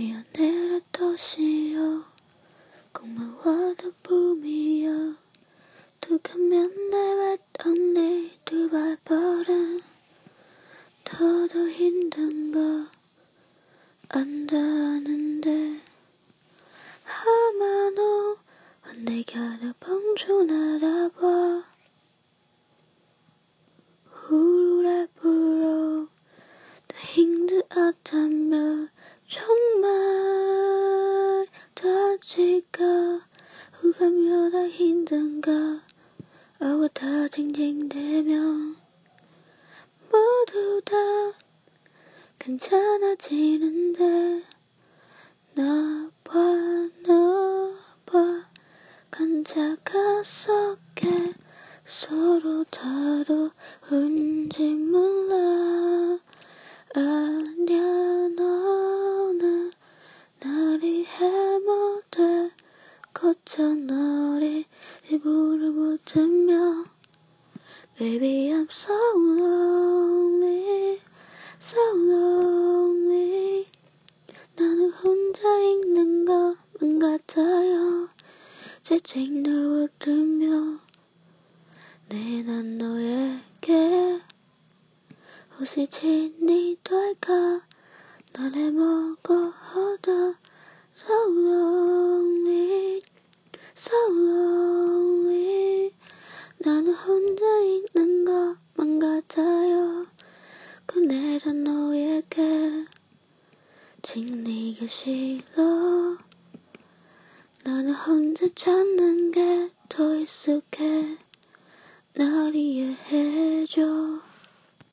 미안해라 도시여 고마워도 붐이여 두가면 내외 언니 두발 버른 더더 힘든 거 안다는데. 하마노 내가 다 봉준하다봐. 후루라 불어 더 힘들었다며 정말 다 힘든가? 아와 다 징징대면 모두 다 괜찮아지는데. 나봐 간자가 섞여 서로 다루는지 몰라 Baby I'm so lonely so lonely. 나는 혼자 있는 것만 같아요. 재채기를 들으며 내난 너에게 혹시 진이 될까? 너를 얻어 so lonely so lonely 나는 혼자 있는 것만 같아요. 그래서 너에게 진리가 싫어. 나는 혼자 찾는 게 더 익숙해